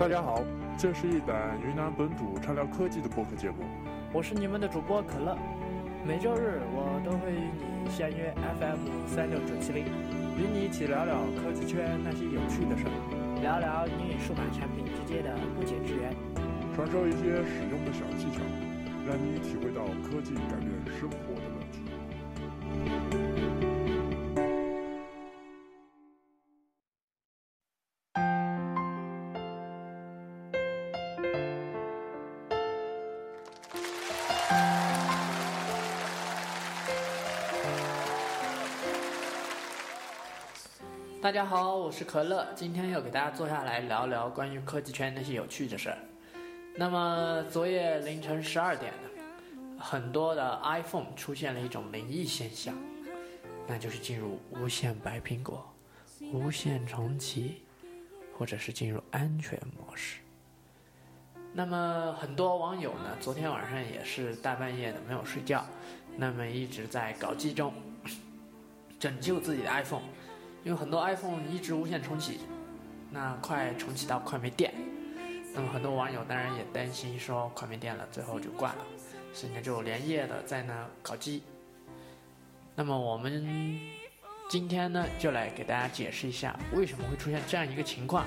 大家好，这是一档云南本土畅聊科技的播客节目。我是你们的主播可乐，每周日我都会与你相约 FM 三六九七零，与你一起聊聊科技圈那些有趣的事儿，聊聊你与数码产品之间的不解之缘，传授一些使用的小技巧，让你体会到科技改变生活的乐趣。大家好，我是可乐，今天要给大家坐下来聊聊关于科技圈那些有趣的事儿。那么昨夜凌晨十二点呢，很多的 iPhone 出现了一种灵异现象，那就是进入无线白苹果、无线重启，或者是进入安全模式。那么很多网友呢，昨天晚上也是大半夜的没有睡觉，那么一直在搞机中拯救自己的 iPhone。因为很多 iPhone 一直无线重启，那快重启到快没电，那么很多网友当然也担心说快没电了，最后就挂了，所以呢就连夜的在那搞机。那么我们今天呢就来给大家解释一下为什么会出现这样一个情况。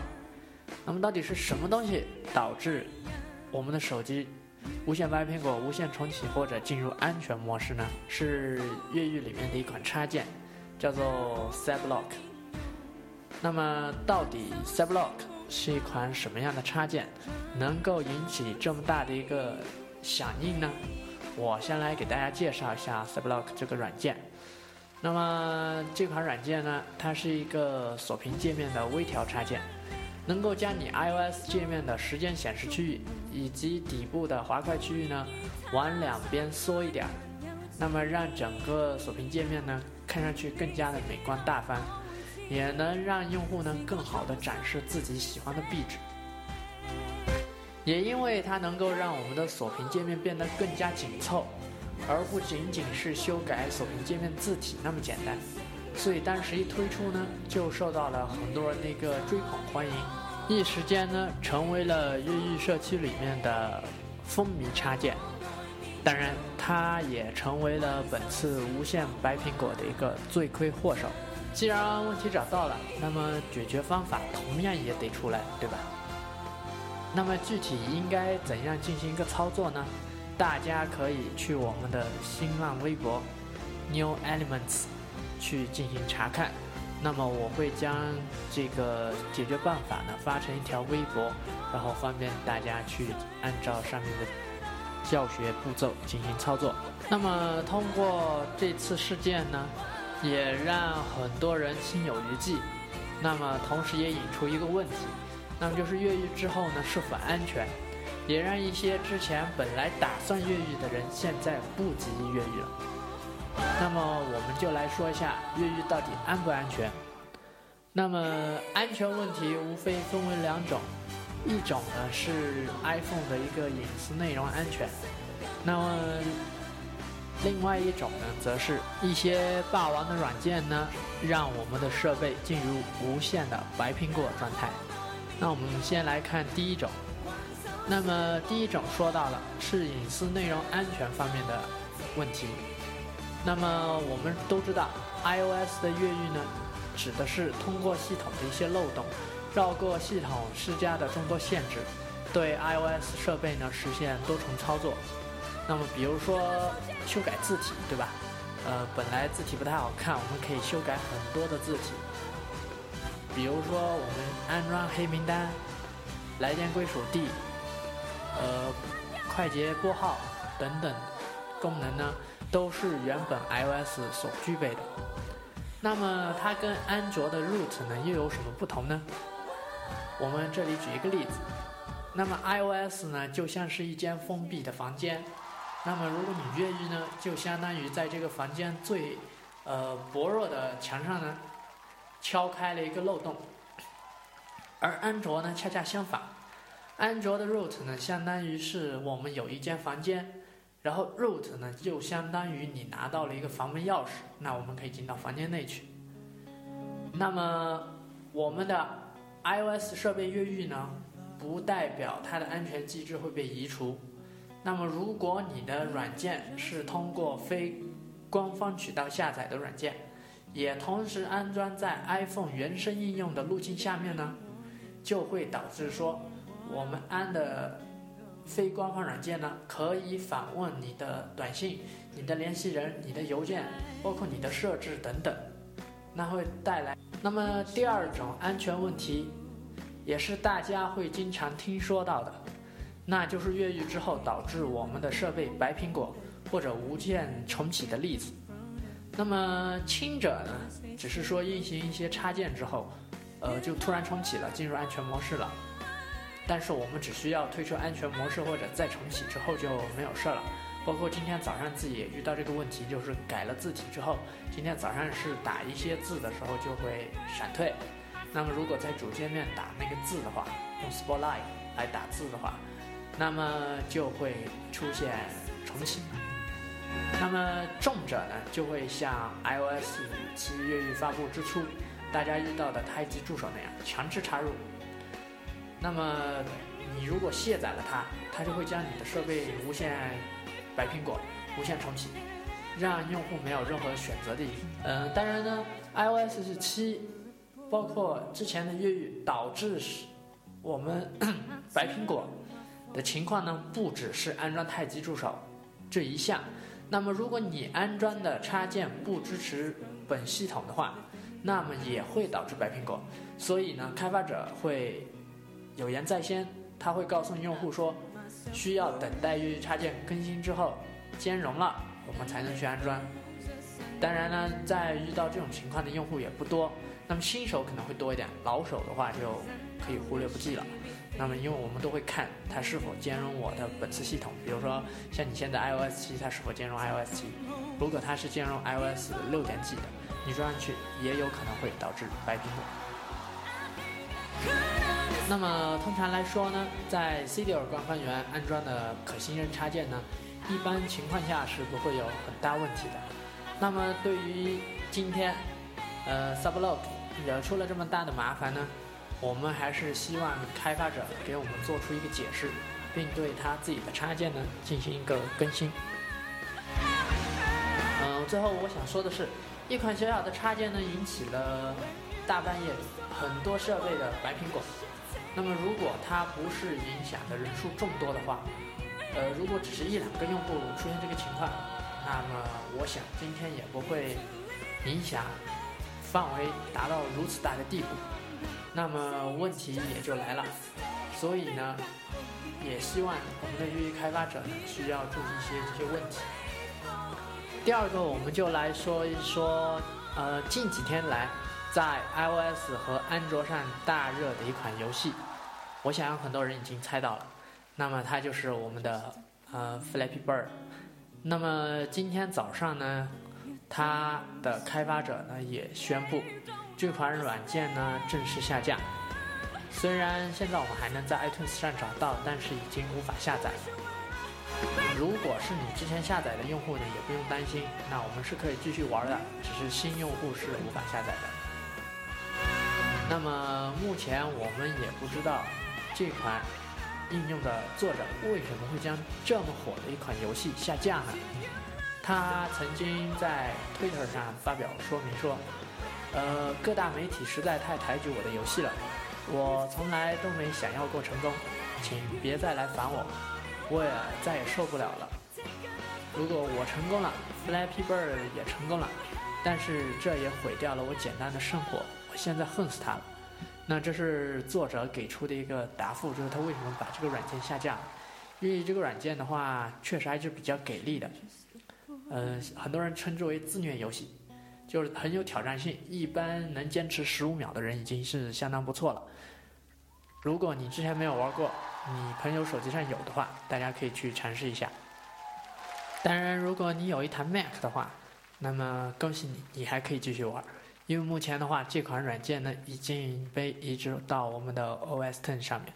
那么到底是什么东西导致我们的手机无线白苹果、无线重启或者进入安全模式呢？是越狱里面的一款插件。叫做 Cyblock。那么，到底 Cyblock 是一款什么样的插件，能够引起这么大的一个响应呢？我先来给大家介绍一下 Cyblock 这个软件。那么，这款软件呢，它是一个锁屏界面的微调插件，能够将你 iOS 界面的时间显示区域以及底部的滑块区域呢，往两边缩一点，那么让整个锁屏界面呢。看上去更加的美观大方，也能让用户呢更好的展示自己喜欢的壁纸。也因为它能够让我们的锁屏界面变得更加紧凑，而不仅仅是修改锁屏界面字体那么简单，所以当时一推出呢，就受到了很多人的一个追捧欢迎，一时间呢成为了越狱社区里面的风靡插件。当然，它也成为了本次无线白苹果的一个罪魁祸首。既然问题找到了，那么解决方法同样也得出来，对吧？那么具体应该怎样进行一个操作呢？大家可以去我们的新浪微博 New Elements 去进行查看。那么我会将这个解决办法呢发成一条微博，然后方便大家去按照上面的。教学步骤进行操作。那么通过这次事件呢，也让很多人心有余悸。那么同时也引出一个问题，那么就是越狱之后呢是否安全？也让一些之前本来打算越狱的人现在不急于越狱了。那么我们就来说一下越狱到底安不安全？那么安全问题无非分为两种。一种呢是 iPhone 的一个隐私内容安全，那么另外一种呢，则是一些霸王的软件呢，让我们的设备进入无限的白苹果状态。那我们先来看第一种，那么第一种说到了是隐私内容安全方面的问题。那么我们都知道，iOS 的越狱呢，指的是通过系统的一些漏洞。绕过系统施加的众多限制，对 iOS 设备呢实现多重操作。那么，比如说修改字体，对吧？呃，本来字体不太好看，我们可以修改很多的字体。比如说，我们安装黑名单、来电归属地、呃，快捷拨号等等功能呢，都是原本 iOS 所具备的。那么，它跟安卓的 Root 呢又有什么不同呢？我们这里举一个例子，那么 iOS 呢就像是一间封闭的房间，那么如果你越狱呢，就相当于在这个房间最呃薄弱的墙上呢敲开了一个漏洞，而安卓呢恰恰相反，安卓的 root 呢相当于是我们有一间房间，然后 root 呢就相当于你拿到了一个房门钥匙，那我们可以进到房间内去，那么我们的。iOS 设备越狱呢，不代表它的安全机制会被移除。那么，如果你的软件是通过非官方渠道下载的软件，也同时安装在 iPhone 原生应用的路径下面呢，就会导致说，我们安的非官方软件呢，可以访问你的短信、你的联系人、你的邮件，包括你的设置等等，那会带来。那么第二种安全问题，也是大家会经常听说到的，那就是越狱之后导致我们的设备白苹果。或者无键重启的例子，那么轻者呢，只是说运行一些插件之后，呃，就突然重启了，进入安全模式了。但是我们只需要退出安全模式或者再重启之后就没有事了。包括今天早上自己也遇到这个问题，就是改了字体之后，今天早上是打一些字的时候就会闪退。那么如果在主界面打那个字的话，用 Spotlight 来打字的话，那么就会出现重启。那么重者呢，就会像 iOS 七越狱发布之初，大家遇到的胎记助手那样强制插入。那么你如果卸载了它，它就会将你的设备无限白苹果、无限重启，让用户没有任何选择的。嗯，当然呢，iOS 是七，包括之前的越狱导致我们 白苹果的情况呢，不只是安装太极助手这一项。那么，如果你安装的插件不支持本系统的话，那么也会导致白苹果。所以呢，开发者会有言在先，他会告诉用户说，需要等待越狱插件更新之后兼容了，我们才能去安装。当然呢，在遇到这种情况的用户也不多，那么新手可能会多一点，老手的话就可以忽略不计了。那么，因为我们都会看它是否兼容我的本次系统，比如说像你现在 iOS 七，它是否兼容 iOS 七？如果它是兼容 iOS 六点几的，你装上去也有可能会导致白屏幕。那么通常来说呢，在 C D R 官方源安装的可信任插件呢，一般情况下是不会有很大问题的。那么对于今天，呃，Sublock 惹出了这么大的麻烦呢？我们还是希望开发者给我们做出一个解释，并对他自己的插件呢进行一个更新。嗯，最后我想说的是，一款小小的插件呢引起了大半夜很多设备的白苹果。那么如果它不是影响的人数众多的话，呃，如果只是一两个用户出现这个情况，那么我想今天也不会影响范围达到如此大的地步。那么问题也就来了，所以呢，也希望我们的越狱开发者呢需要注意一些这些问题。第二个，我们就来说一说，呃，近几天来在 iOS 和安卓上大热的一款游戏，我想很多人已经猜到了，那么它就是我们的呃 Flappy Bird。那么今天早上呢，它的开发者呢也宣布。这款软件呢正式下架，虽然现在我们还能在 iTunes 上找到，但是已经无法下载了。如果是你之前下载的用户呢，也不用担心，那我们是可以继续玩的，只是新用户是无法下载的。那么目前我们也不知道这款应用的作者为什么会将这么火的一款游戏下架呢？他曾经在 Twitter 上发表说明说。呃，各大媒体实在太抬举我的游戏了，我从来都没想要过成功，请别再来烦我，我也再也受不了了。如果我成功了，Flappy Bird 也成功了，但是这也毁掉了我简单的生活，现在恨死他了。那这是作者给出的一个答复，就是他为什么把这个软件下架？因为这个软件的话，确实还是比较给力的，嗯，很多人称之为自虐游戏。就是很有挑战性，一般能坚持十五秒的人已经是相当不错了。如果你之前没有玩过，你朋友手机上有的话，大家可以去尝试一下。当然，如果你有一台 Mac 的话，那么恭喜你，你还可以继续玩，因为目前的话，这款软件呢已经被移植到我们的 OS Ten 上面。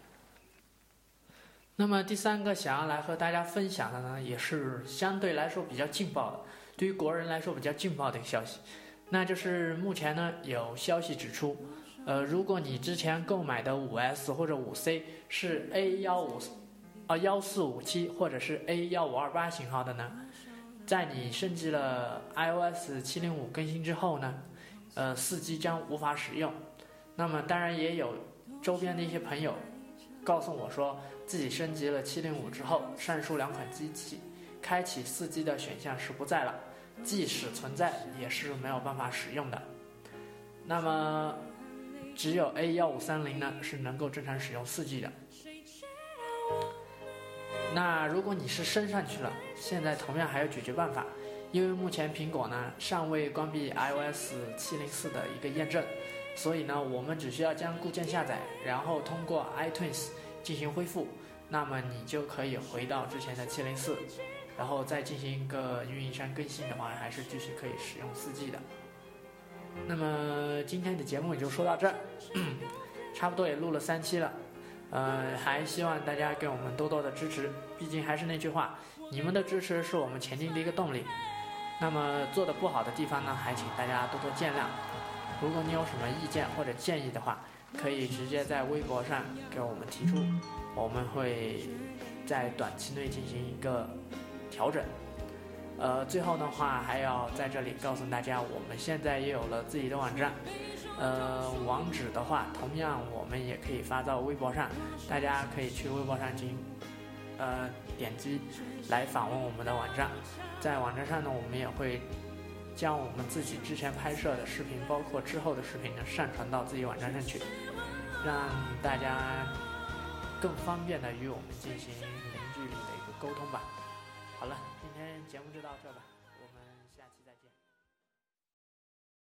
那么第三个想要来和大家分享的呢，也是相对来说比较劲爆的，对于国人来说比较劲爆的一个消息。那就是目前呢有消息指出，呃，如果你之前购买的五 S 或者五 C 是 A 幺五啊幺四五七或者是 A 幺五二八型号的呢，在你升级了 iOS 七零五更新之后呢，呃，四 G 将无法使用。那么当然也有周边的一些朋友告诉我说，自己升级了七零五之后，上述两款机器开启四 G 的选项是不在了，即使存在也是没有办法使用的。那么只有 A 幺五三零呢是能够正常使用四 G 的。那如果你是升上去了，现在同样还有解决办法，因为目前苹果呢尚未关闭 iOS 七零四的一个验证，所以呢我们只需要将固件下载，然后通过 iTunes 进行恢复，那么你就可以回到之前的七零四，然后再进行一个运营商更新的话，还是继续可以使用四 G 的。那么今天的节目也就说到这儿，差不多也录了三期了。呃，还希望大家给我们多多的支持，毕竟还是那句话，你们的支持是我们前进的一个动力。那么做的不好的地方呢，还请大家多多见谅。如果你有什么意见或者建议的话，可以直接在微博上给我们提出，我们会在短期内进行一个调整。呃，最后的话还要在这里告诉大家，我们现在也有了自己的网站。呃，网址的话，同样我们也可以发到微博上，大家可以去微博上进行呃点击来访问我们的网站。在网站上呢，我们也会将我们自己之前拍摄的视频，包括之后的视频呢，上传到自己网站上去，让大家更方便的与我们进行零距离的一个沟通吧。好了，今天节目就到这吧。